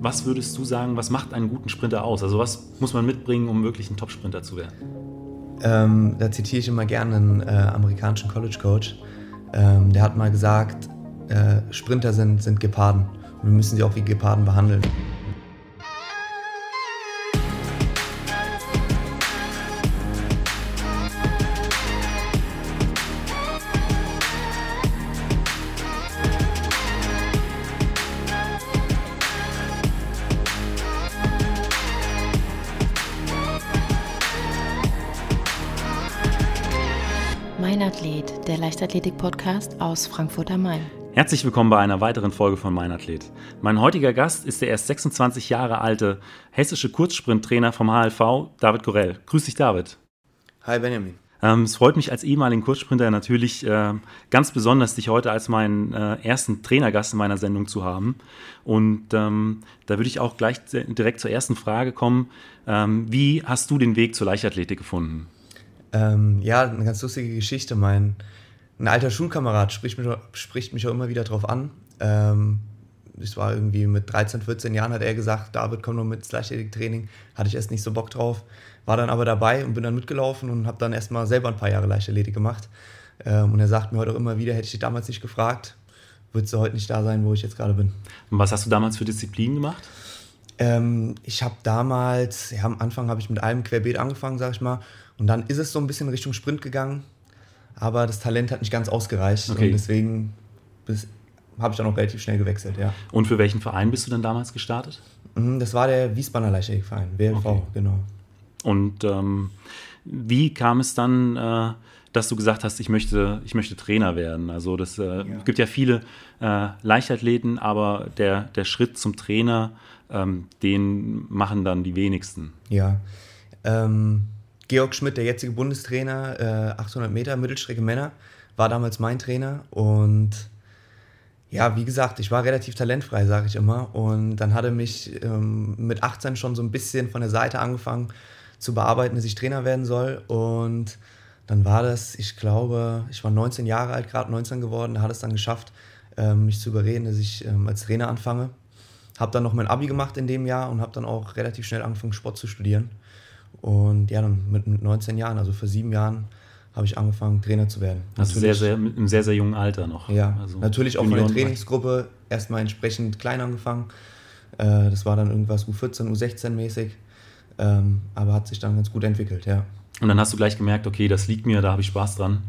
was würdest du sagen, was macht einen guten Sprinter aus? Also was muss man mitbringen, um wirklich ein Top-Sprinter zu werden? Ähm, da zitiere ich immer gerne einen äh, amerikanischen College Coach. Ähm, der hat mal gesagt, äh, Sprinter sind, sind Geparden und wir müssen sie auch wie Geparden behandeln. Leichtathletik-Podcast aus Frankfurt am Main. Herzlich willkommen bei einer weiteren Folge von Mein Athlet. Mein heutiger Gast ist der erst 26 Jahre alte hessische Kurzsprinttrainer vom HLV, David Gorell. Grüß dich, David. Hi, Benjamin. Ähm, es freut mich als ehemaligen Kurzsprinter natürlich äh, ganz besonders, dich heute als meinen äh, ersten Trainergast in meiner Sendung zu haben. Und ähm, da würde ich auch gleich direkt zur ersten Frage kommen. Ähm, wie hast du den Weg zur Leichtathletik gefunden? Ähm, ja, eine ganz lustige Geschichte. Mein ein alter Schulkamerad spricht mich, spricht mich auch immer wieder drauf an. Ähm, das war irgendwie mit 13, 14 Jahren, hat er gesagt, David, komm noch mit Leichtathletik-Training. Hatte ich erst nicht so Bock drauf. War dann aber dabei und bin dann mitgelaufen und habe dann erstmal selber ein paar Jahre Leichtathletik gemacht. Ähm, und er sagt mir heute auch immer wieder, hätte ich dich damals nicht gefragt, würdest du heute nicht da sein, wo ich jetzt gerade bin. Und was hast du damals für Disziplinen gemacht? Ähm, ich habe damals, ja, am Anfang habe ich mit einem Querbeet angefangen, sag ich mal. Und dann ist es so ein bisschen Richtung Sprint gegangen aber das Talent hat nicht ganz ausgereicht okay. und deswegen habe ich dann auch relativ schnell gewechselt, ja. Und für welchen Verein bist du dann damals gestartet? Mhm, das war der Wiesbadener Leichtathletikverein, WLV, okay. genau. Und ähm, wie kam es dann, äh, dass du gesagt hast, ich möchte, ich möchte Trainer werden? Also das äh, ja. gibt ja viele äh, Leichtathleten, aber der, der Schritt zum Trainer, ähm, den machen dann die wenigsten. Ja, ähm, Georg Schmidt, der jetzige Bundestrainer, äh, 800 Meter Mittelstrecke Männer, war damals mein Trainer und ja, wie gesagt, ich war relativ talentfrei, sage ich immer. Und dann hat er mich ähm, mit 18 schon so ein bisschen von der Seite angefangen zu bearbeiten, dass ich Trainer werden soll. Und dann war das, ich glaube, ich war 19 Jahre alt, gerade 19 geworden, da hat es dann geschafft, ähm, mich zu überreden, dass ich ähm, als Trainer anfange. Habe dann noch mein Abi gemacht in dem Jahr und habe dann auch relativ schnell angefangen, Sport zu studieren. Und ja, dann mit, mit 19 Jahren, also vor sieben Jahren, habe ich angefangen, Trainer zu werden. Also sehr, sehr, im sehr, sehr jungen Alter noch. Ja, also natürlich auch von der Trainingsgruppe erstmal entsprechend klein angefangen. Äh, das war dann irgendwas U14, U16 mäßig, ähm, aber hat sich dann ganz gut entwickelt, ja. Und dann hast du gleich gemerkt, okay, das liegt mir, da habe ich Spaß dran.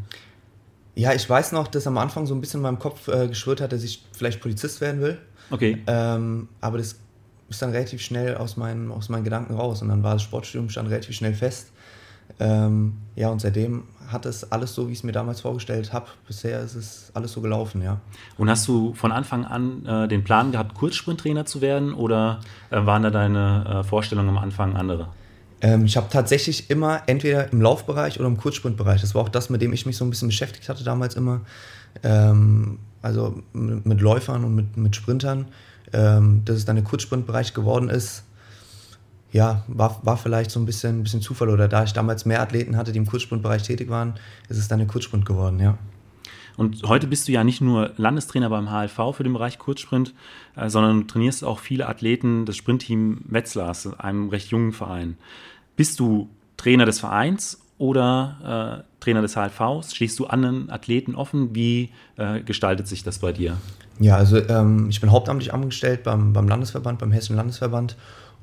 Ja, ich weiß noch, dass am Anfang so ein bisschen in meinem Kopf äh, geschwört hat, dass ich vielleicht Polizist werden will. Okay. Ähm, aber das ist dann relativ schnell aus meinen, aus meinen Gedanken raus und dann war das Sportstudium stand relativ schnell fest. Ähm, ja, und seitdem hat es alles so, wie ich es mir damals vorgestellt habe. Bisher ist es alles so gelaufen, ja. Und hast du von Anfang an äh, den Plan gehabt, Kurzsprinttrainer zu werden oder äh, waren da deine äh, Vorstellungen am Anfang andere? Ähm, ich habe tatsächlich immer entweder im Laufbereich oder im Kurzsprintbereich. Das war auch das, mit dem ich mich so ein bisschen beschäftigt hatte damals immer. Ähm, also mit, mit, Läufern und mit, mit Sprintern ähm, dass es dann der Kurzsprintbereich geworden ist, ja, war, war vielleicht so ein bisschen, ein bisschen Zufall. Oder da ich damals mehr Athleten hatte, die im Kurzsprintbereich tätig waren, ist es dann der Kurzsprint geworden, ja. Und heute bist du ja nicht nur Landestrainer beim HLV für den Bereich Kurzsprint, äh, sondern du trainierst auch viele Athleten des Sprintteam Wetzlars, einem recht jungen Verein. Bist du Trainer des Vereins oder äh, Trainer des HLVs? Stehst du anderen Athleten offen? Wie äh, gestaltet sich das bei dir? Ja, also ähm, ich bin hauptamtlich angestellt beim, beim Landesverband, beim Hessischen Landesverband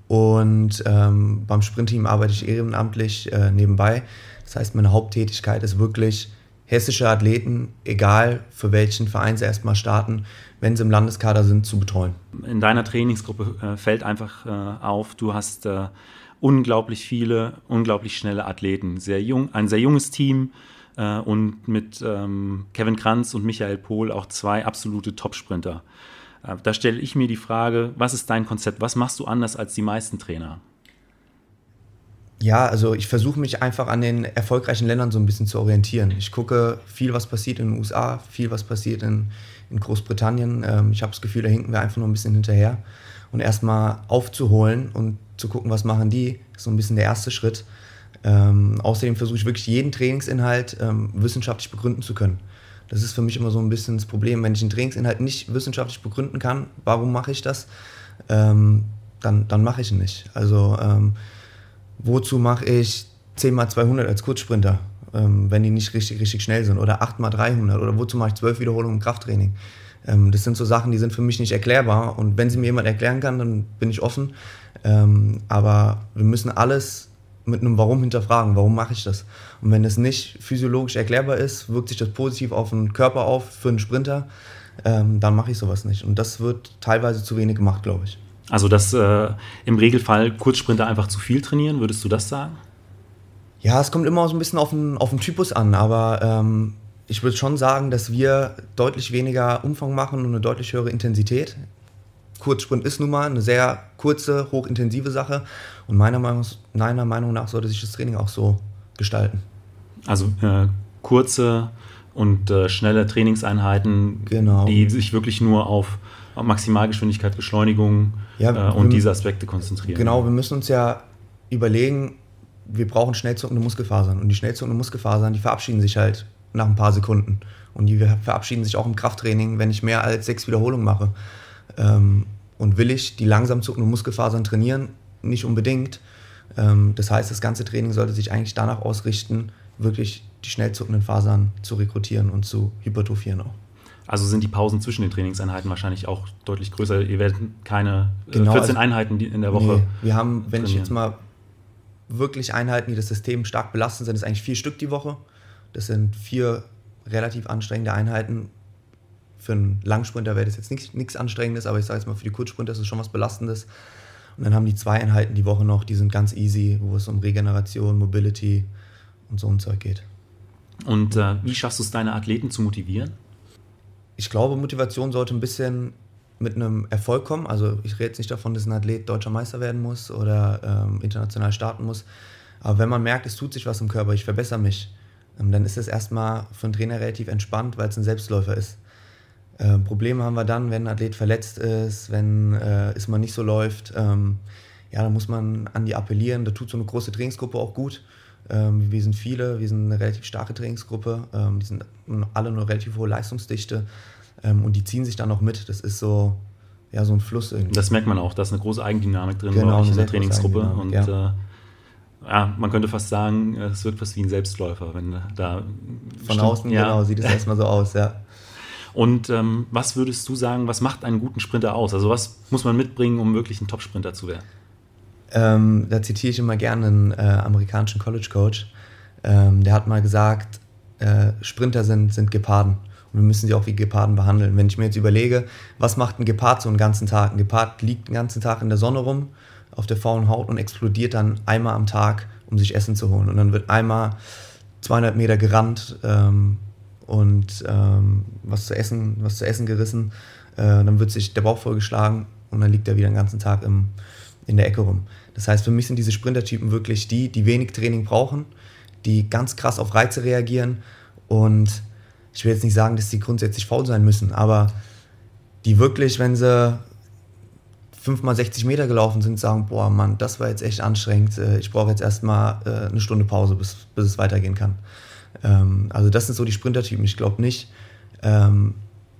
und ähm, beim Sprintteam arbeite ich ehrenamtlich äh, nebenbei. Das heißt, meine Haupttätigkeit ist wirklich hessische Athleten, egal für welchen Verein sie erstmal starten, wenn sie im Landeskader sind, zu betreuen. In deiner Trainingsgruppe äh, fällt einfach äh, auf, du hast äh, unglaublich viele, unglaublich schnelle Athleten. Sehr jung, ein sehr junges Team, äh, und mit ähm, Kevin Kranz und Michael Pohl auch zwei absolute Top-Sprinter. Äh, da stelle ich mir die Frage, was ist dein Konzept? Was machst du anders als die meisten Trainer? Ja, also ich versuche mich einfach an den erfolgreichen Ländern so ein bisschen zu orientieren. Ich gucke viel, was passiert in den USA, viel, was passiert in, in Großbritannien. Ähm, ich habe das Gefühl, da hinken wir einfach nur ein bisschen hinterher. Und erstmal aufzuholen und zu gucken, was machen die, ist so ein bisschen der erste Schritt. Ähm, außerdem versuche ich wirklich jeden Trainingsinhalt ähm, wissenschaftlich begründen zu können. Das ist für mich immer so ein bisschen das Problem. Wenn ich einen Trainingsinhalt nicht wissenschaftlich begründen kann, warum mache ich das? Ähm, dann, dann mache ich ihn nicht. Also ähm, wozu mache ich 10 mal 200 als Kurzsprinter, ähm, wenn die nicht richtig, richtig schnell sind? Oder 8 mal 300? Oder wozu mache ich 12 Wiederholungen im Krafttraining? Ähm, das sind so Sachen, die sind für mich nicht erklärbar. Und wenn sie mir jemand erklären kann, dann bin ich offen. Ähm, aber wir müssen alles mit einem Warum hinterfragen. Warum mache ich das? Und wenn es nicht physiologisch erklärbar ist, wirkt sich das positiv auf den Körper auf für einen Sprinter, ähm, dann mache ich sowas nicht. Und das wird teilweise zu wenig gemacht, glaube ich. Also, dass äh, im Regelfall Kurzsprinter einfach zu viel trainieren, würdest du das sagen? Ja, es kommt immer so ein bisschen auf den, auf den Typus an, aber ähm, ich würde schon sagen, dass wir deutlich weniger Umfang machen und eine deutlich höhere Intensität. Kurzsprint ist nun mal eine sehr kurze, hochintensive Sache und meiner Meinung, meiner Meinung nach sollte sich das Training auch so gestalten. Also äh, kurze und äh, schnelle Trainingseinheiten, genau. die sich wirklich nur auf Maximalgeschwindigkeit, Beschleunigung ja, äh, und diese Aspekte konzentrieren. Genau, wir müssen uns ja überlegen, wir brauchen schnell zuckende Muskelfasern und die schnell zuckenden Muskelfasern, die verabschieden sich halt nach ein paar Sekunden und die verabschieden sich auch im Krafttraining, wenn ich mehr als sechs Wiederholungen mache. Ähm, und will ich die langsam zuckenden Muskelfasern trainieren? Nicht unbedingt. Ähm, das heißt, das ganze Training sollte sich eigentlich danach ausrichten, wirklich die schnell zuckenden Fasern zu rekrutieren und zu hypertrophieren auch. Also sind die Pausen zwischen den Trainingseinheiten wahrscheinlich auch deutlich größer. Ihr werdet keine äh, genau, 14 also, Einheiten in der Woche. Nee, wir haben, wenn trainieren. ich jetzt mal wirklich Einheiten, die das System stark belasten, sind es eigentlich vier Stück die Woche. Das sind vier relativ anstrengende Einheiten. Für einen Langsprinter wäre das jetzt nichts Anstrengendes, aber ich sage jetzt mal, für die Kurzsprinter ist es schon was Belastendes. Und dann haben die zwei Einheiten die Woche noch, die sind ganz easy, wo es um Regeneration, Mobility und so ein Zeug geht. Und äh, wie schaffst du es, deine Athleten zu motivieren? Ich glaube, Motivation sollte ein bisschen mit einem Erfolg kommen. Also ich rede jetzt nicht davon, dass ein Athlet deutscher Meister werden muss oder ähm, international starten muss. Aber wenn man merkt, es tut sich was im Körper, ich verbessere mich, dann ist es erstmal für einen Trainer relativ entspannt, weil es ein Selbstläufer ist. Äh, Probleme haben wir dann, wenn ein Athlet verletzt ist, wenn äh, es mal nicht so läuft. Ähm, ja, da muss man an die appellieren. Da tut so eine große Trainingsgruppe auch gut. Ähm, wir sind viele, wir sind eine relativ starke Trainingsgruppe. Ähm, die sind alle eine relativ hohe Leistungsdichte ähm, und die ziehen sich dann auch mit. Das ist so, ja, so ein Fluss irgendwie. Das merkt man auch, da ist eine große Eigendynamik drin genau, in der Trainingsgruppe. Und ja. Äh, ja, man könnte fast sagen, es wirkt fast wie ein Selbstläufer, wenn da. Von außen, ja. genau, sieht es erstmal so aus, ja. Und ähm, was würdest du sagen, was macht einen guten Sprinter aus? Also, was muss man mitbringen, um wirklich ein Top-Sprinter zu werden? Ähm, da zitiere ich immer gerne einen äh, amerikanischen College-Coach. Ähm, der hat mal gesagt, äh, Sprinter sind, sind Geparden. Und wir müssen sie auch wie Geparden behandeln. Wenn ich mir jetzt überlege, was macht ein Gepard so einen ganzen Tag? Ein Gepard liegt den ganzen Tag in der Sonne rum, auf der faulen Haut und explodiert dann einmal am Tag, um sich Essen zu holen. Und dann wird einmal 200 Meter gerannt ähm, und ähm, was, zu essen, was zu essen gerissen. Äh, dann wird sich der Bauch vollgeschlagen und dann liegt er wieder den ganzen Tag im, in der Ecke rum. Das heißt, für mich sind diese Sprintertypen wirklich die, die wenig Training brauchen, die ganz krass auf Reize reagieren und ich will jetzt nicht sagen, dass die grundsätzlich faul sein müssen, aber die wirklich, wenn sie fünfmal 60 Meter gelaufen sind, sagen, boah Mann, das war jetzt echt anstrengend, äh, ich brauche jetzt erstmal äh, eine Stunde Pause, bis, bis es weitergehen kann. Ähm, also das sind so die Sprintertypen. Ich glaube nicht, ähm,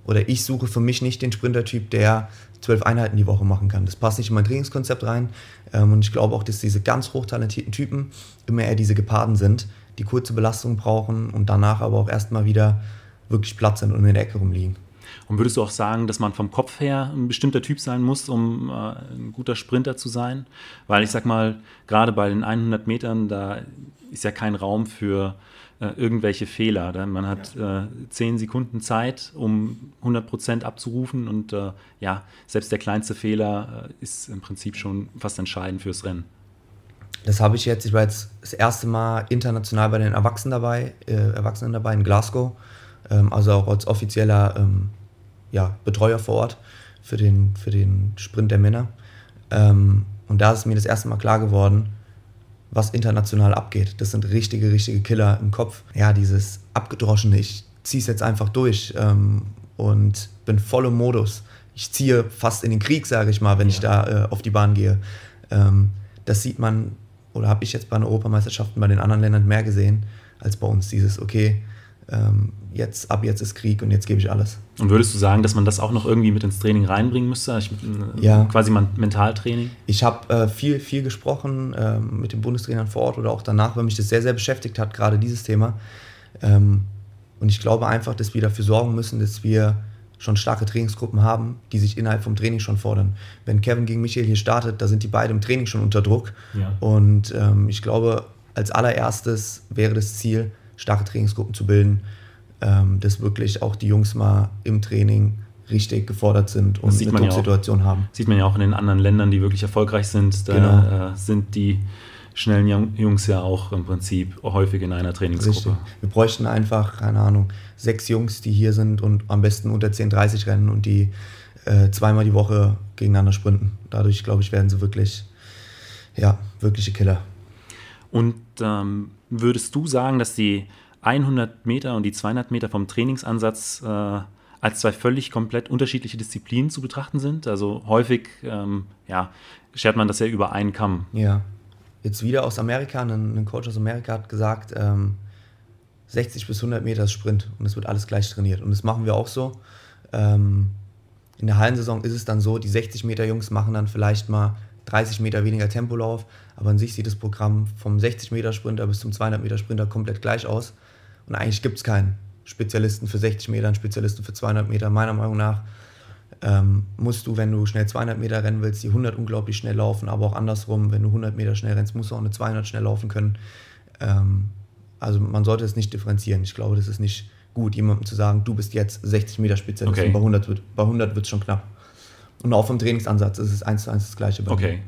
oder ich suche für mich nicht den Sprintertyp, der zwölf Einheiten die Woche machen kann. Das passt nicht in mein Trainingskonzept rein. Ähm, und ich glaube auch, dass diese ganz hochtalentierten Typen immer eher diese Geparden sind, die kurze Belastung brauchen und danach aber auch erstmal wieder wirklich Platz sind und in der Ecke rumliegen. Und würdest du auch sagen, dass man vom Kopf her ein bestimmter Typ sein muss, um äh, ein guter Sprinter zu sein? Weil ich sag mal, gerade bei den 100 Metern, da ist ja kein Raum für äh, irgendwelche Fehler. Denn man hat äh, 10 Sekunden Zeit, um 100 Prozent abzurufen und äh, ja, selbst der kleinste Fehler äh, ist im Prinzip schon fast entscheidend fürs Rennen. Das habe ich jetzt, ich war jetzt das erste Mal international bei den Erwachsenen dabei, äh, Erwachsenen dabei in Glasgow, ähm, also auch als offizieller ähm, ja, Betreuer vor Ort für den, für den Sprint der Männer. Ähm, und da ist mir das erste Mal klar geworden, was international abgeht. Das sind richtige, richtige Killer im Kopf. Ja, dieses abgedroschene, ich ziehe es jetzt einfach durch ähm, und bin voll im Modus. Ich ziehe fast in den Krieg, sage ich mal, wenn ja. ich da äh, auf die Bahn gehe. Ähm, das sieht man, oder habe ich jetzt bei den Europameisterschaften bei den anderen Ländern mehr gesehen als bei uns. Dieses, okay, ähm, jetzt, ab jetzt ist Krieg und jetzt gebe ich alles. Und würdest du sagen, dass man das auch noch irgendwie mit ins Training reinbringen müsste? Ich, äh, ja. Quasi Mentaltraining? Ich habe äh, viel, viel gesprochen äh, mit den Bundestrainern vor Ort oder auch danach, weil mich das sehr, sehr beschäftigt hat, gerade dieses Thema. Ähm, und ich glaube einfach, dass wir dafür sorgen müssen, dass wir schon starke Trainingsgruppen haben, die sich innerhalb vom Training schon fordern. Wenn Kevin gegen Michael hier startet, da sind die beiden im Training schon unter Druck. Ja. Und ähm, ich glaube, als allererstes wäre das Ziel, starke Trainingsgruppen zu bilden, ähm, dass wirklich auch die Jungs mal im Training richtig gefordert sind und eine Drucksituation ja haben. Sieht man ja auch in den anderen Ländern, die wirklich erfolgreich sind. Da genau. äh, sind die schnellen Jungs ja auch im Prinzip häufig in einer Trainingsgruppe. Richtig. Wir bräuchten einfach, keine Ahnung, sechs Jungs, die hier sind und am besten unter 10,30 rennen und die äh, zweimal die Woche gegeneinander sprinten. Dadurch, glaube ich, werden sie wirklich, ja, wirkliche Killer. Und ähm, würdest du sagen, dass die 100 Meter und die 200 Meter vom Trainingsansatz äh, als zwei völlig komplett unterschiedliche Disziplinen zu betrachten sind? Also häufig ähm, ja, schert man das ja über einen Kamm. Ja. Jetzt wieder aus Amerika, ein, ein Coach aus Amerika hat gesagt, ähm, 60 bis 100 Meter ist Sprint und es wird alles gleich trainiert. Und das machen wir auch so. Ähm, in der Hallensaison ist es dann so, die 60 Meter Jungs machen dann vielleicht mal 30 Meter weniger Tempolauf, aber an sich sieht das Programm vom 60 Meter Sprinter bis zum 200 Meter Sprinter komplett gleich aus. Und eigentlich gibt es keinen Spezialisten für 60 Meter, einen Spezialisten für 200 Meter. Meiner Meinung nach ähm, musst du, wenn du schnell 200 Meter rennen willst, die 100 unglaublich schnell laufen, aber auch andersrum, wenn du 100 Meter schnell rennst, musst du auch eine 200 schnell laufen können. Ähm, also man sollte es nicht differenzieren. Ich glaube, das ist nicht gut, jemandem zu sagen, du bist jetzt 60 Meter Spezialist okay. und bei 100 wird bei 100 wird es schon knapp. Und auch vom Trainingsansatz ist es eins zu eins das gleiche bei Okay. Mir.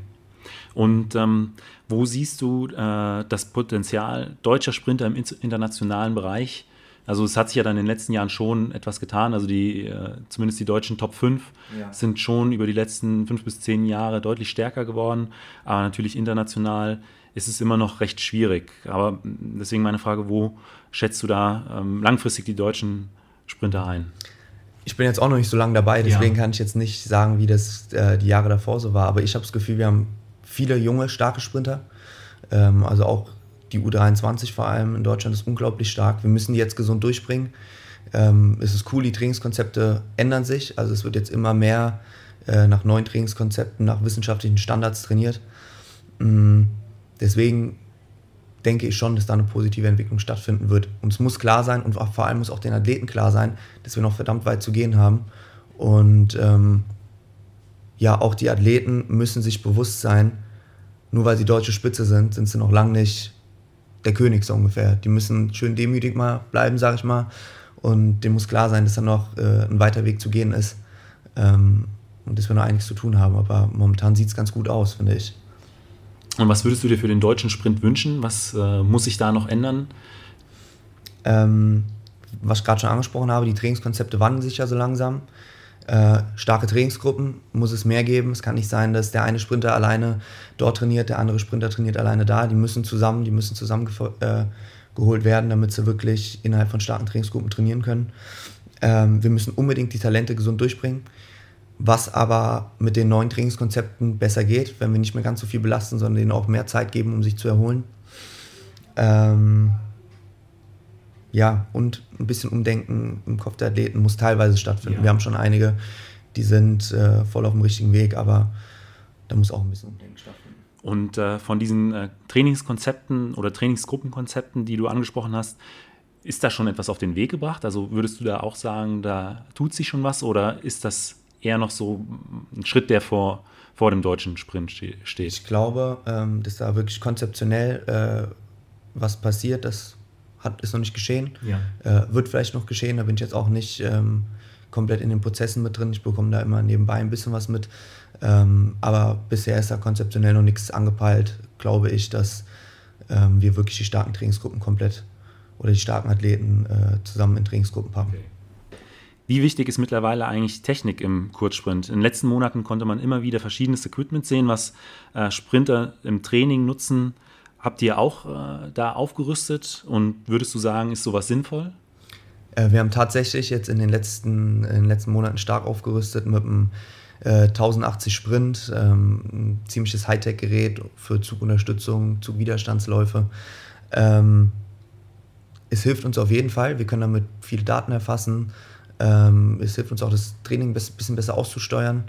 Und ähm, wo siehst du äh, das Potenzial deutscher Sprinter im internationalen Bereich? Also es hat sich ja dann in den letzten Jahren schon etwas getan. Also die, äh, zumindest die deutschen Top 5 ja. sind schon über die letzten fünf bis zehn Jahre deutlich stärker geworden. Aber natürlich international ist es immer noch recht schwierig. Aber deswegen meine Frage, wo schätzt du da ähm, langfristig die deutschen Sprinter ein? Ich bin jetzt auch noch nicht so lange dabei, deswegen ja. kann ich jetzt nicht sagen, wie das äh, die Jahre davor so war. Aber ich habe das Gefühl, wir haben viele junge, starke Sprinter. Ähm, also auch die U23 vor allem in Deutschland ist unglaublich stark. Wir müssen die jetzt gesund durchbringen. Ähm, es ist cool, die Trainingskonzepte ändern sich. Also es wird jetzt immer mehr äh, nach neuen Trainingskonzepten, nach wissenschaftlichen Standards trainiert. Mhm. Deswegen denke ich schon, dass da eine positive Entwicklung stattfinden wird. Und es muss klar sein und vor allem muss auch den Athleten klar sein, dass wir noch verdammt weit zu gehen haben. Und ähm, ja, auch die Athleten müssen sich bewusst sein, nur weil sie deutsche Spitze sind, sind sie noch lange nicht der König so ungefähr. Die müssen schön demütig mal bleiben, sag ich mal. Und dem muss klar sein, dass da noch äh, ein weiter Weg zu gehen ist. Ähm, und dass wir noch einiges zu tun haben. Aber momentan sieht es ganz gut aus, finde ich. Und was würdest du dir für den deutschen Sprint wünschen? Was äh, muss sich da noch ändern? Ähm, was ich gerade schon angesprochen habe, die Trainingskonzepte wandeln sich ja so langsam. Äh, starke Trainingsgruppen muss es mehr geben. Es kann nicht sein, dass der eine Sprinter alleine dort trainiert, der andere Sprinter trainiert alleine da. Die müssen zusammen, die müssen zusammen äh, werden, damit sie wirklich innerhalb von starken Trainingsgruppen trainieren können. Ähm, wir müssen unbedingt die Talente gesund durchbringen was aber mit den neuen Trainingskonzepten besser geht, wenn wir nicht mehr ganz so viel belasten, sondern denen auch mehr Zeit geben, um sich zu erholen. Ähm, ja, und ein bisschen Umdenken im Kopf der Athleten muss teilweise stattfinden. Ja. Wir haben schon einige, die sind äh, voll auf dem richtigen Weg, aber da muss auch ein bisschen Umdenken stattfinden. Und äh, von diesen äh, Trainingskonzepten oder Trainingsgruppenkonzepten, die du angesprochen hast, ist da schon etwas auf den Weg gebracht? Also würdest du da auch sagen, da tut sich schon was oder ist das eher noch so ein Schritt, der vor, vor dem deutschen Sprint steht. Ich glaube, ähm, dass da wirklich konzeptionell äh, was passiert, das hat, ist noch nicht geschehen. Ja. Äh, wird vielleicht noch geschehen, da bin ich jetzt auch nicht ähm, komplett in den Prozessen mit drin. Ich bekomme da immer nebenbei ein bisschen was mit. Ähm, aber bisher ist da konzeptionell noch nichts angepeilt, glaube ich, dass ähm, wir wirklich die starken Trainingsgruppen komplett oder die starken Athleten äh, zusammen in Trainingsgruppen packen. Okay. Wie wichtig ist mittlerweile eigentlich Technik im Kurzsprint? In den letzten Monaten konnte man immer wieder verschiedenes Equipment sehen, was äh, Sprinter im Training nutzen. Habt ihr auch äh, da aufgerüstet und würdest du sagen, ist sowas sinnvoll? Äh, wir haben tatsächlich jetzt in den letzten, in den letzten Monaten stark aufgerüstet mit einem 1080 Sprint, ähm, ein ziemliches Hightech-Gerät für Zugunterstützung, Zugwiderstandsläufe. Ähm, es hilft uns auf jeden Fall. Wir können damit viele Daten erfassen. Ähm, es hilft uns auch, das Training ein bisschen besser auszusteuern.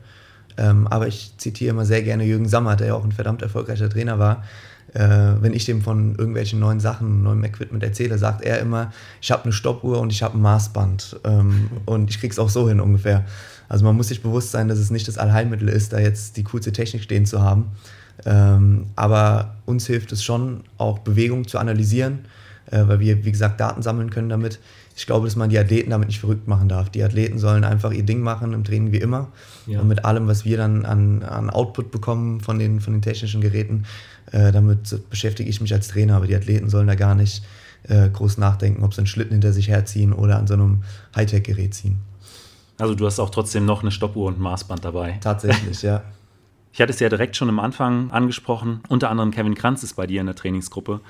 Ähm, aber ich zitiere immer sehr gerne Jürgen Sammer, der ja auch ein verdammt erfolgreicher Trainer war. Äh, wenn ich dem von irgendwelchen neuen Sachen, neuem Equipment erzähle, sagt er immer, ich habe eine Stoppuhr und ich habe ein Maßband. Ähm, und ich kriege es auch so hin ungefähr. Also man muss sich bewusst sein, dass es nicht das Allheilmittel ist, da jetzt die coolste Technik stehen zu haben. Ähm, aber uns hilft es schon, auch Bewegung zu analysieren, äh, weil wir, wie gesagt, Daten sammeln können damit. Ich glaube, dass man die Athleten damit nicht verrückt machen darf. Die Athleten sollen einfach ihr Ding machen im Training wie immer. Ja. Und mit allem, was wir dann an, an Output bekommen von den, von den technischen Geräten, äh, damit beschäftige ich mich als Trainer. Aber die Athleten sollen da gar nicht äh, groß nachdenken, ob sie einen Schlitten hinter sich herziehen oder an so einem Hightech-Gerät ziehen. Also du hast auch trotzdem noch eine Stoppuhr und ein Maßband dabei. Tatsächlich, ja. Ich hatte es ja direkt schon am Anfang angesprochen. Unter anderem Kevin Kranz ist bei dir in der Trainingsgruppe.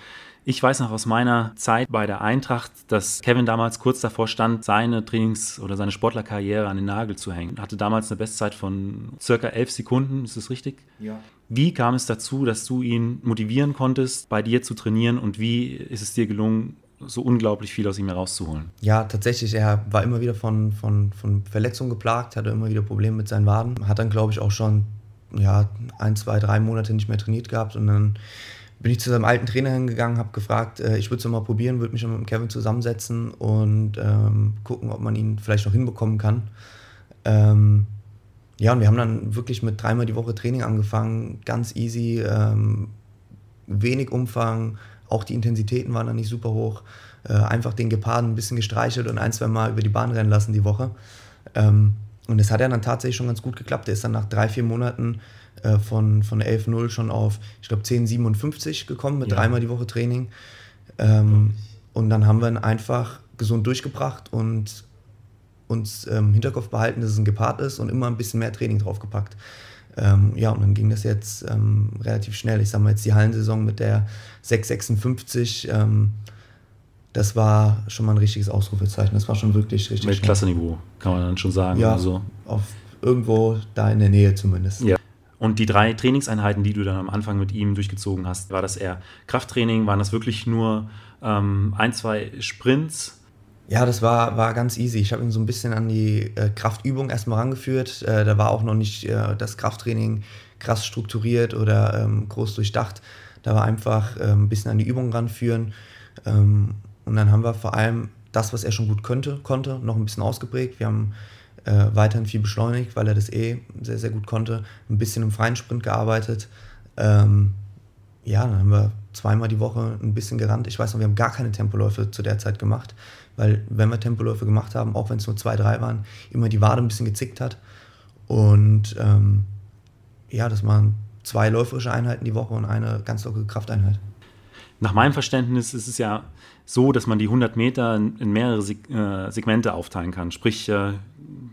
Ich weiß noch aus meiner Zeit bei der Eintracht, dass Kevin damals kurz davor stand, seine Trainings- oder seine Sportlerkarriere an den Nagel zu hängen. Hatte damals eine Bestzeit von circa elf Sekunden, ist das richtig? Ja. Wie kam es dazu, dass du ihn motivieren konntest, bei dir zu trainieren und wie ist es dir gelungen, so unglaublich viel aus ihm herauszuholen? Ja, tatsächlich. Er war immer wieder von, von, von Verletzungen geplagt, hatte immer wieder Probleme mit seinen Waden. Hat dann, glaube ich, auch schon ja, ein, zwei, drei Monate nicht mehr trainiert gehabt und dann bin ich zu seinem alten Trainer hingegangen, habe gefragt, äh, ich würde es mal probieren, würde mich mit dem Kevin zusammensetzen und ähm, gucken, ob man ihn vielleicht noch hinbekommen kann. Ähm, ja, und wir haben dann wirklich mit dreimal die Woche Training angefangen, ganz easy, ähm, wenig Umfang, auch die Intensitäten waren dann nicht super hoch. Äh, einfach den Geparden ein bisschen gestreichelt und ein, zwei Mal über die Bahn rennen lassen die Woche. Ähm, und das hat ja dann tatsächlich schon ganz gut geklappt. Der ist dann nach drei, vier Monaten äh, von, von 11.0 schon auf, ich glaube, 10.57 gekommen mit ja. dreimal die Woche Training. Ähm, und dann haben wir ihn einfach gesund durchgebracht und uns im ähm, Hinterkopf behalten, dass es ein Gepard ist und immer ein bisschen mehr Training draufgepackt. Ähm, ja, und dann ging das jetzt ähm, relativ schnell. Ich sage mal jetzt die Hallensaison mit der 656, ähm, das war schon mal ein richtiges Ausrufezeichen. Das war schon wirklich richtig. Mit Klasse-Niveau, kann man dann schon sagen. Ja, also. auf irgendwo da in der Nähe zumindest. Ja. Und die drei Trainingseinheiten, die du dann am Anfang mit ihm durchgezogen hast, war das eher Krafttraining? Waren das wirklich nur ähm, ein, zwei Sprints? Ja, das war, war ganz easy. Ich habe ihn so ein bisschen an die äh, Kraftübung erstmal rangeführt. Äh, da war auch noch nicht äh, das Krafttraining krass strukturiert oder ähm, groß durchdacht. Da war einfach äh, ein bisschen an die Übung ranführen. Ähm, und dann haben wir vor allem das, was er schon gut könnte, konnte, noch ein bisschen ausgeprägt. Wir haben äh, weiterhin viel beschleunigt, weil er das eh sehr, sehr gut konnte. Ein bisschen im freien Sprint gearbeitet. Ähm, ja, dann haben wir zweimal die Woche ein bisschen gerannt. Ich weiß noch, wir haben gar keine Tempoläufe zu der Zeit gemacht, weil wenn wir Tempoläufe gemacht haben, auch wenn es nur zwei, drei waren, immer die Wade ein bisschen gezickt hat. Und ähm, ja, das waren zwei läuferische Einheiten die Woche und eine ganz lockere Krafteinheit. Nach meinem Verständnis ist es ja so, dass man die 100 Meter in mehrere äh, Segmente aufteilen kann. Sprich, äh,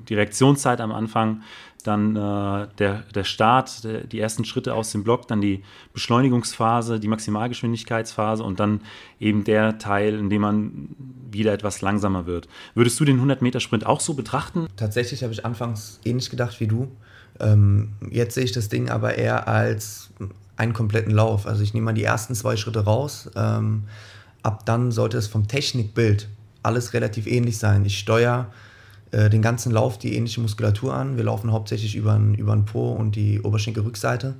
die Reaktionszeit am Anfang, dann äh, der, der Start, der, die ersten Schritte aus dem Block, dann die Beschleunigungsphase, die Maximalgeschwindigkeitsphase und dann eben der Teil, in dem man wieder etwas langsamer wird. Würdest du den 100-Meter-Sprint auch so betrachten? Tatsächlich habe ich anfangs ähnlich gedacht wie du. Ähm, jetzt sehe ich das Ding aber eher als einen kompletten Lauf. Also ich nehme mal die ersten zwei Schritte raus. Ähm, ab dann sollte es vom Technikbild alles relativ ähnlich sein. Ich steuere äh, den ganzen Lauf die ähnliche Muskulatur an. Wir laufen hauptsächlich über den, über den Po und die Oberschenkelrückseite.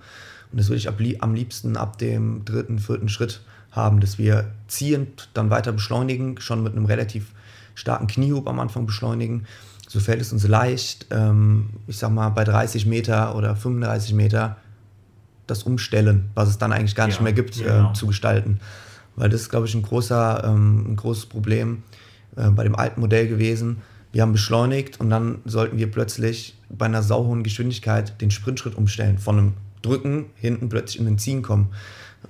Und das würde ich ab, am liebsten ab dem dritten, vierten Schritt haben, dass wir ziehend dann weiter beschleunigen, schon mit einem relativ starken Kniehub am Anfang beschleunigen. So fällt es uns leicht, ähm, ich sag mal bei 30 Meter oder 35 Meter das Umstellen, was es dann eigentlich gar nicht mehr gibt, ja, genau. äh, zu gestalten. Weil das ist, glaube ich, ein, großer, ähm, ein großes Problem äh, bei dem alten Modell gewesen wir haben beschleunigt und dann sollten wir plötzlich bei einer sauhohen Geschwindigkeit den Sprintschritt umstellen. Von einem Drücken hinten plötzlich in den Ziehen kommen.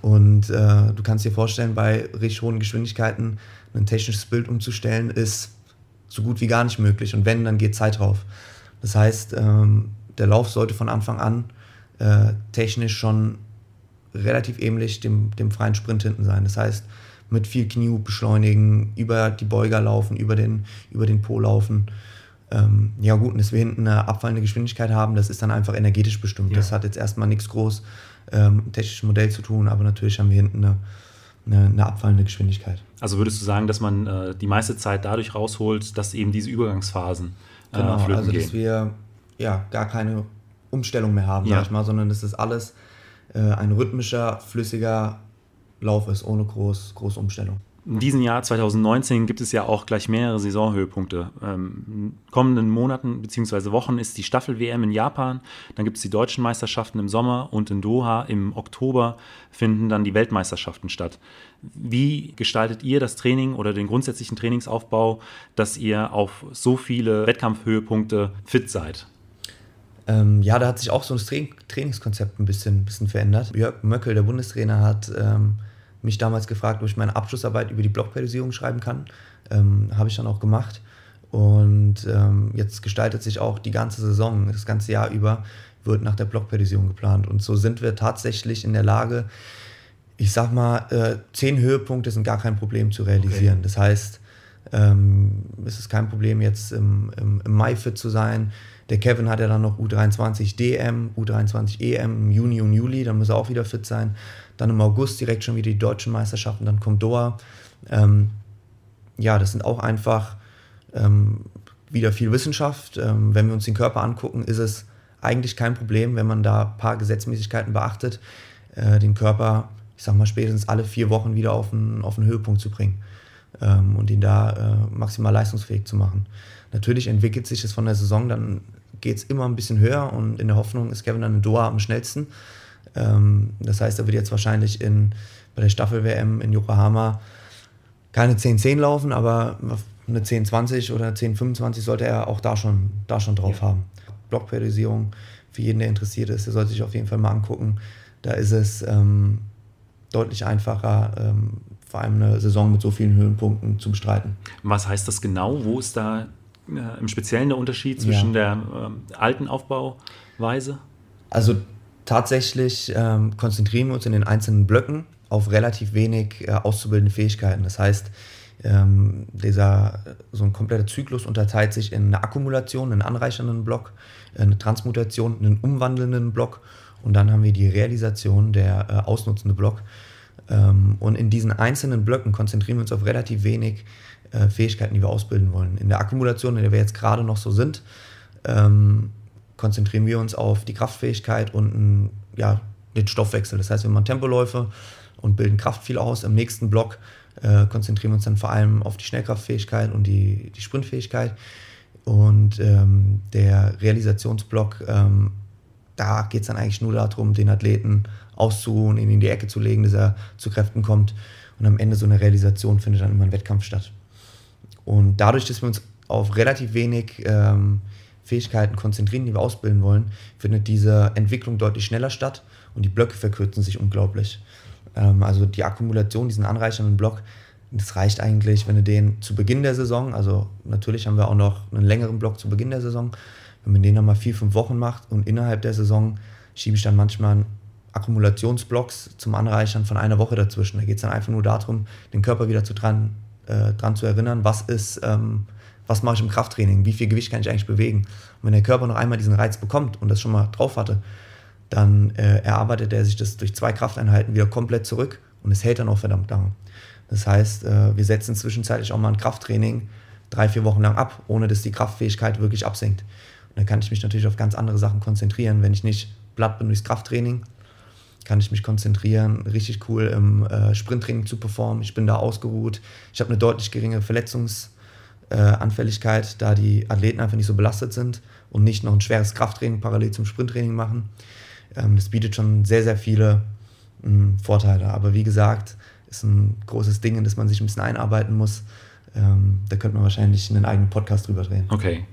Und äh, du kannst dir vorstellen, bei richtig hohen Geschwindigkeiten ein technisches Bild umzustellen, ist so gut wie gar nicht möglich. Und wenn, dann geht Zeit drauf. Das heißt, ähm, der Lauf sollte von Anfang an äh, technisch schon relativ ähnlich dem, dem freien Sprint hinten sein. Das heißt, mit viel Knie beschleunigen, über die Beuger laufen, über den, über den Po laufen. Ähm, ja gut, und dass wir hinten eine abfallende Geschwindigkeit haben, das ist dann einfach energetisch bestimmt. Ja. Das hat jetzt erstmal nichts groß ähm, technisches Modell zu tun, aber natürlich haben wir hinten eine, eine, eine abfallende Geschwindigkeit. Also würdest du sagen, dass man äh, die meiste Zeit dadurch rausholt, dass eben diese Übergangsphasen äh, genau, also, gehen? dass wir ja gar keine Umstellung mehr haben, ja. sag ich mal, sondern dass das alles äh, ein rhythmischer, flüssiger Lauf ist, ohne groß, große Umstellung. In diesem Jahr 2019 gibt es ja auch gleich mehrere Saisonhöhepunkte. Ähm, in kommenden Monaten bzw. Wochen ist die Staffel-WM in Japan, dann gibt es die deutschen Meisterschaften im Sommer und in Doha im Oktober finden dann die Weltmeisterschaften statt. Wie gestaltet ihr das Training oder den grundsätzlichen Trainingsaufbau, dass ihr auf so viele Wettkampfhöhepunkte fit seid? Ähm, ja, da hat sich auch so das Trainingskonzept ein bisschen, bisschen verändert. Jörg Möckel, der Bundestrainer, hat ähm, mich damals gefragt, ob ich meine Abschlussarbeit über die Blockperiodisierung schreiben kann. Ähm, Habe ich dann auch gemacht. Und ähm, jetzt gestaltet sich auch die ganze Saison, das ganze Jahr über, wird nach der Blockperiodisierung geplant. Und so sind wir tatsächlich in der Lage, ich sag mal, äh, zehn Höhepunkte sind gar kein Problem zu realisieren. Okay. Das heißt, ähm, es ist kein Problem, jetzt im, im, im Mai fit zu sein. Der Kevin hat ja dann noch U23 DM, U23 EM im Juni und Juli, dann muss er auch wieder fit sein. Dann im August direkt schon wieder die deutschen Meisterschaften, dann kommt Doha. Ähm, ja, das sind auch einfach ähm, wieder viel Wissenschaft. Ähm, wenn wir uns den Körper angucken, ist es eigentlich kein Problem, wenn man da ein paar Gesetzmäßigkeiten beachtet, äh, den Körper, ich sag mal, spätestens alle vier Wochen wieder auf einen, auf einen Höhepunkt zu bringen ähm, und ihn da äh, maximal leistungsfähig zu machen. Natürlich entwickelt sich es von der Saison, dann geht es immer ein bisschen höher und in der Hoffnung ist Kevin dann in Doha am schnellsten. Ähm, das heißt, er wird jetzt wahrscheinlich in, bei der Staffel-WM in Yokohama keine 10-10 laufen, aber eine 10-20 oder 10-25 sollte er auch da schon, da schon drauf ja. haben. Blockperiodisierung, für jeden, der interessiert ist, der sollte sich auf jeden Fall mal angucken. Da ist es ähm, deutlich einfacher, ähm, vor allem eine Saison mit so vielen Höhenpunkten zu bestreiten. Was heißt das genau? Wo ist da äh, im Speziellen der Unterschied zwischen ja. der äh, alten Aufbauweise? Also tatsächlich ähm, konzentrieren wir uns in den einzelnen Blöcken auf relativ wenig äh, auszubildende Fähigkeiten. Das heißt, ähm, dieser, so ein kompletter Zyklus unterteilt sich in eine Akkumulation, einen anreichernden Block, eine Transmutation, einen umwandelnden Block und dann haben wir die Realisation, der äh, ausnutzende Block. Ähm, und in diesen einzelnen Blöcken konzentrieren wir uns auf relativ wenig äh, Fähigkeiten, die wir ausbilden wollen. In der Akkumulation, in der wir jetzt gerade noch so sind, ähm, konzentrieren wir uns auf die Kraftfähigkeit und ein, ja, den Stoffwechsel. Das heißt, wir machen Tempoläufe und bilden Kraft viel aus. Im nächsten Block äh, konzentrieren wir uns dann vor allem auf die Schnellkraftfähigkeit und die, die Sprintfähigkeit. Und ähm, der Realisationsblock, ähm, da geht es dann eigentlich nur darum, den Athleten auszuruhen, ihn in die Ecke zu legen, dass er zu Kräften kommt. Und am Ende so eine Realisation findet dann immer ein Wettkampf statt. Und dadurch, dass wir uns auf relativ wenig ähm, Fähigkeiten konzentrieren, die wir ausbilden wollen, findet diese Entwicklung deutlich schneller statt und die Blöcke verkürzen sich unglaublich. Ähm, also die Akkumulation, diesen anreichernden Block, das reicht eigentlich, wenn du den zu Beginn der Saison, also natürlich haben wir auch noch einen längeren Block zu Beginn der Saison, wenn man den dann mal vier, fünf Wochen macht und innerhalb der Saison schiebe ich dann manchmal Akkumulationsblocks zum Anreichern von einer Woche dazwischen. Da geht es dann einfach nur darum, den Körper wieder zu dran äh, dran zu erinnern, was ist, ähm, was mache ich im Krafttraining, wie viel Gewicht kann ich eigentlich bewegen. Und wenn der Körper noch einmal diesen Reiz bekommt und das schon mal drauf hatte, dann äh, erarbeitet er sich das durch zwei Krafteinheiten wieder komplett zurück und es hält dann auch verdammt lange. Das heißt, äh, wir setzen zwischenzeitlich auch mal ein Krafttraining drei, vier Wochen lang ab, ohne dass die Kraftfähigkeit wirklich absinkt. Dann kann ich mich natürlich auf ganz andere Sachen konzentrieren, wenn ich nicht platt bin durchs Krafttraining, kann ich mich konzentrieren, richtig cool im äh, Sprinttraining zu performen. Ich bin da ausgeruht. Ich habe eine deutlich geringere Verletzungsanfälligkeit, äh, da die Athleten einfach nicht so belastet sind und nicht noch ein schweres Krafttraining parallel zum Sprinttraining machen. Ähm, das bietet schon sehr, sehr viele mh, hm, Vorteile. Aber wie gesagt, ist ein großes Ding, in das man sich ein bisschen einarbeiten muss. Ähm, da könnte man wahrscheinlich einen eigenen Podcast drüber drehen. Okay.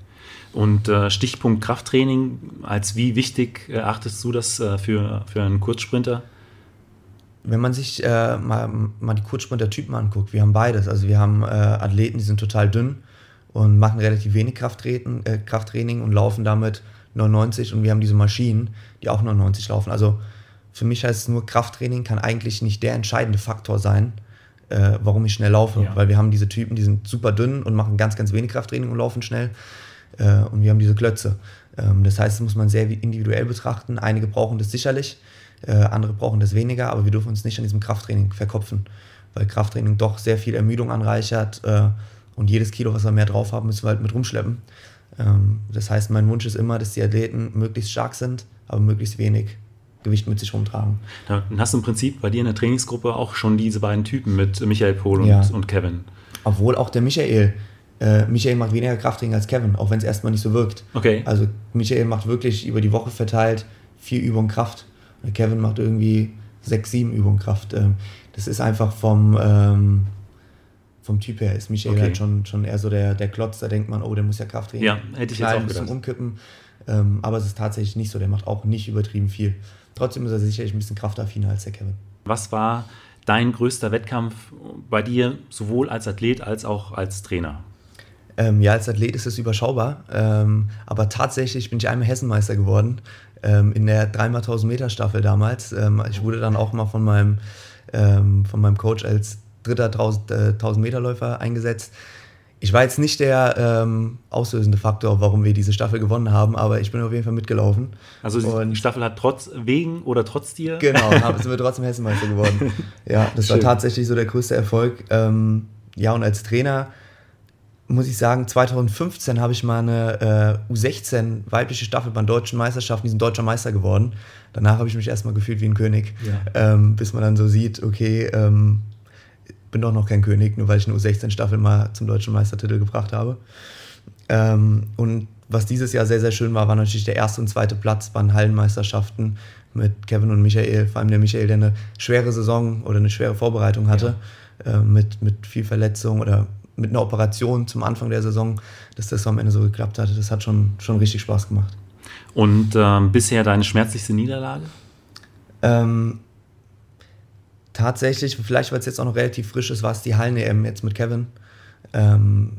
Und äh, Stichpunkt Krafttraining, als wie wichtig erachtest du das äh, für, für einen Kurzsprinter? Wenn man sich äh, mal, mal die Kurzsprinter-Typen anguckt, wir haben beides. Also wir haben äh, Athleten, die sind total dünn und machen relativ wenig Krafttraining, äh, Krafttraining und laufen damit 99 und wir haben diese Maschinen, die auch 99 laufen. Also für mich heißt es nur, Krafttraining kann eigentlich nicht der entscheidende Faktor sein, äh, warum ich schnell laufe. Ja. Weil wir haben diese Typen, die sind super dünn und machen ganz, ganz wenig Krafttraining und laufen schnell. Äh, und wir haben diese Klötze. Ähm, das heißt, das muss man sehr individuell betrachten. Einige brauchen das sicherlich, äh, andere brauchen das weniger, aber wir dürfen uns nicht an diesem Krafttraining verkopfen. weil Krafttraining doch sehr viel Ermüdung anreichert äh, und jedes Kilo, was wir mehr drauf haben, müssen wir halt mit rumschleppen. Ähm, das heißt, mein Wunsch ist immer, dass die Athleten möglichst stark sind, aber möglichst wenig Gewicht mit sich rumtragen. Dann hast du im Prinzip bei dir in der Trainingsgruppe auch schon diese beiden Typen mit Michael Pohl und, Ja. und Kevin. Obwohl auch der Michael, äh, Michael macht weniger Krafttraining als Kevin, auch wenn es erstmal nicht so wirkt. Okay. Also Michael macht wirklich über die Woche verteilt vier Übungen Kraft. Und Kevin macht irgendwie sechs, sieben Übungen Kraft. Ähm, das ist einfach vom, ähm, vom Typ her ist Michael Okay. halt schon, schon eher so der, der Klotz, da denkt man, oh, der muss ja Kraft trainieren. Ja, hätte ich jetzt Klein, auch ein bisschen umkippen. Ähm, aber es ist tatsächlich nicht so, der macht auch nicht übertrieben viel. Trotzdem ist er sicherlich ein bisschen kraftaffiner als der Kevin. Was war dein größter Wettkampf bei dir, sowohl als Athlet als auch als Trainer? Ähm, ja, als Athlet ist es überschaubar, ähm, aber tatsächlich bin ich einmal Hessenmeister geworden ähm, in der 3x1000 Meter Staffel damals. Ähm, ich wurde dann auch mal von meinem, ähm, von meinem Coach als dritter 1000, äh, 1000 Meter Läufer eingesetzt. Ich war jetzt nicht der ähm, auslösende Faktor, warum wir diese Staffel gewonnen haben, aber ich bin auf jeden Fall mitgelaufen. Also die Und- Staffel hat trotz wegen oder trotz dir. Genau, sind wir trotzdem Hessenmeister geworden. Ja, das war Schön. tatsächlich so der größte Erfolg. Ja, und als Trainer muss ich sagen, 2015 habe ich mal eine äh, U16 weibliche Staffel bei den deutschen Meisterschaften, die sind deutscher Meister geworden. Danach habe ich mich erstmal gefühlt wie ein König, Ja. ähm, bis man dann so sieht, okay, ähm, bin doch noch kein König, nur weil ich eine U16-Staffel mal zum deutschen Meistertitel gebracht habe. Ähm, und was dieses Jahr sehr, sehr schön war, war natürlich der erste und zweite Platz bei den Hallenmeisterschaften mit Kevin und Michael. Vor allem der Michael, der eine schwere Saison oder eine schwere Vorbereitung hatte, äh, mit, mit viel Verletzung oder mit einer Operation zum Anfang der Saison, dass das so am Ende so geklappt hatte. Das hat schon, schon richtig Spaß gemacht. Und ähm, bisher deine schmerzlichste Niederlage? Ähm, tatsächlich, vielleicht weil es jetzt auch noch relativ frisch ist, war es die Hallen-EM jetzt mit Kevin. Ähm,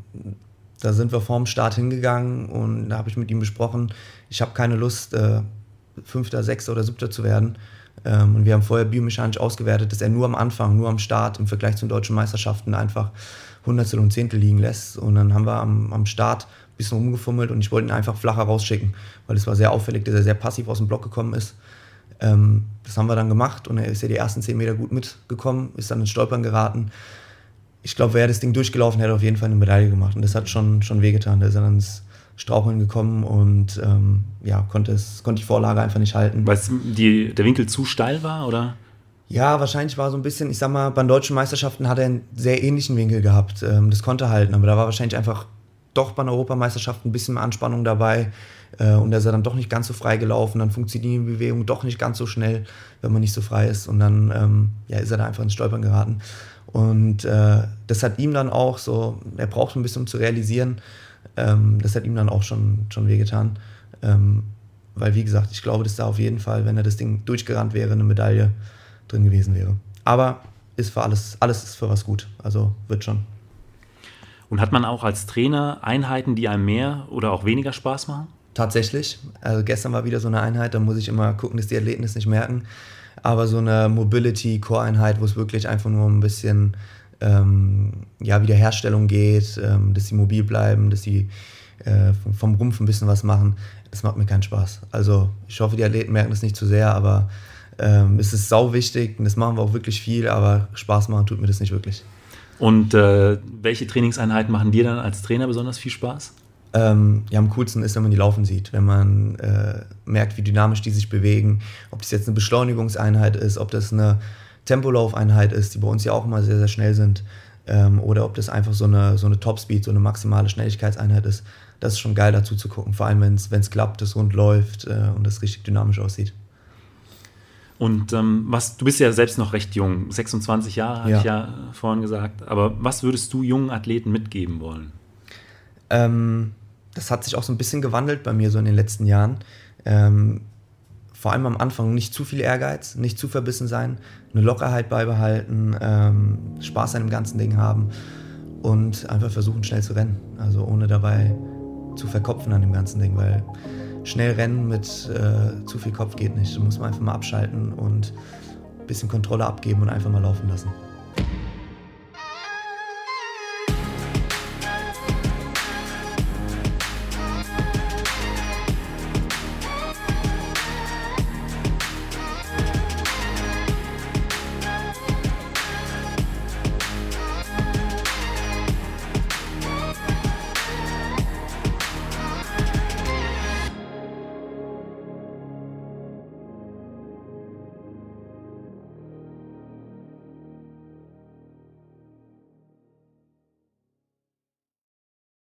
da sind wir vorm Start hingegangen und da habe ich mit ihm besprochen, ich habe keine Lust, äh, Fünfter, Sechster oder Siebter zu werden. Ähm, und wir haben vorher biomechanisch ausgewertet, dass er nur am Anfang, nur am Start im Vergleich zu den deutschen Meisterschaften einfach Hundertstel und Zehntel liegen lässt. Und dann haben wir am, am Start ein bisschen rumgefummelt und ich wollte ihn einfach flacher rausschicken, weil es war sehr auffällig, dass er sehr passiv aus dem Block gekommen ist. Ähm, das haben wir dann gemacht und er ist ja die ersten 10 Meter gut mitgekommen, ist dann ins Stolpern geraten. Ich glaube, wäre das Ding durchgelaufen, hätte er auf jeden Fall eine Medaille gemacht. Und das hat schon, schon wehgetan. Da ist er dann ins Straucheln gekommen und ähm, ja, konnte, es, konnte die Vorlage einfach nicht halten. Weil die, der Winkel zu steil war, oder? Ja, wahrscheinlich war so ein bisschen, ich sag mal, bei deutschen Meisterschaften hat er einen sehr ähnlichen Winkel gehabt. Ähm, das konnte er halten, aber da war wahrscheinlich einfach doch bei den Europameisterschaften ein bisschen mehr Anspannung dabei. Äh, und da ist er dann doch nicht ganz so frei gelaufen. Dann funktioniert die Bewegung doch nicht ganz so schnell, wenn man nicht so frei ist. Und dann ähm, ja, ist er da einfach ins Stolpern geraten. Und äh, das hat ihm dann auch so, er braucht ein bisschen, um zu realisieren, ähm, das hat ihm dann auch schon, schon wehgetan. Ähm, weil, wie gesagt, ich glaube, dass da auf jeden Fall, wenn er das Ding durchgerannt wäre, eine Medaille drin gewesen wäre. Aber ist für alles, alles ist für was gut. Also wird schon. Und hat man auch als Trainer Einheiten, die einem mehr oder auch weniger Spaß machen? Tatsächlich. Also gestern war wieder so eine Einheit, da muss ich immer gucken, dass die Athleten es nicht merken. Aber so eine Mobility-Core-Einheit, wo es wirklich einfach nur ein bisschen ähm, ja, Wiederherstellung geht, ähm, dass sie mobil bleiben, dass sie äh, vom, vom Rumpf ein bisschen was machen, das macht mir keinen Spaß. Also ich hoffe, die Athleten merken das nicht zu sehr, aber ähm, es ist sau wichtig und das machen wir auch wirklich viel, aber Spaß machen tut mir das nicht wirklich. Und äh, welche Trainingseinheiten machen dir dann als Trainer besonders viel Spaß? Ähm, ja, am coolsten ist, wenn man die laufen sieht, wenn man äh, merkt, wie dynamisch die sich bewegen, ob das jetzt eine Beschleunigungseinheit ist, ob das eine Tempolaufeinheit ist, die bei uns ja auch immer sehr, sehr schnell sind, ähm, oder ob das einfach so eine, so eine Topspeed, so eine maximale Schnelligkeitseinheit ist. Das ist schon geil dazu zu gucken, vor allem wenn es klappt, das rund läuft äh, und das richtig dynamisch aussieht. Und ähm, was, du bist ja selbst noch recht jung, 26 Jahre, hatte Ja. ich ja vorhin gesagt. Aber was würdest du jungen Athleten mitgeben wollen? Ähm, das hat sich auch so ein bisschen gewandelt bei mir so in den letzten Jahren. Ähm, vor allem am Anfang nicht zu viel Ehrgeiz, nicht zu verbissen sein, eine Lockerheit beibehalten, ähm, Spaß an dem ganzen Ding haben und einfach versuchen, schnell zu rennen. Also ohne dabei zu verkopfen an dem ganzen Ding, weil schnell rennen mit äh, zu viel Kopf geht nicht. Da muss man einfach mal abschalten und ein bisschen Kontrolle abgeben und einfach mal laufen lassen.